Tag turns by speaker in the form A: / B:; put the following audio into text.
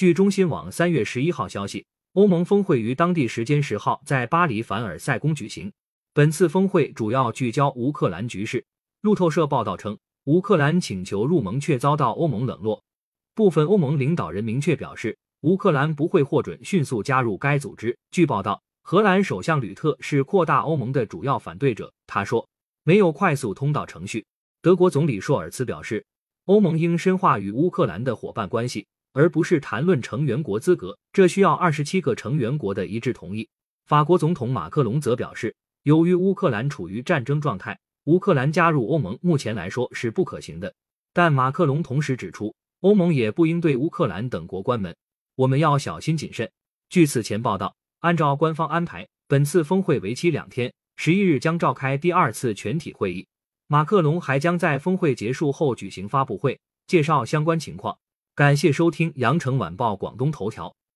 A: 据中新网三月十一号消息，欧盟峰会于当地时间十号在巴黎凡尔赛宫举行。本次峰会主要聚焦乌克兰局势。路透社报道称，乌克兰请求入盟却遭到欧盟冷落。部分欧盟领导人明确表示，乌克兰不会获准迅速加入该组织。据报道，荷兰首相吕特是扩大欧盟的主要反对者。他说，没有快速通道程序。德国总理朔尔茨表示，欧盟应深化与乌克兰的伙伴关系。而不是谈论成员国资格，这需要二十七个成员国的一致同意。法国总统马克龙则表示，由于乌克兰处于战争状态，乌克兰加入欧盟目前来说是不可行的。但马克龙同时指出，欧盟也不应对乌克兰等国关门，我们要小心谨慎。据此前报道，按照官方安排，本次峰会为期两天，十一日将召开第二次全体会议。马克龙还将在峰会结束后举行发布会，介绍相关情况。感谢收听羊城晚报广东头条。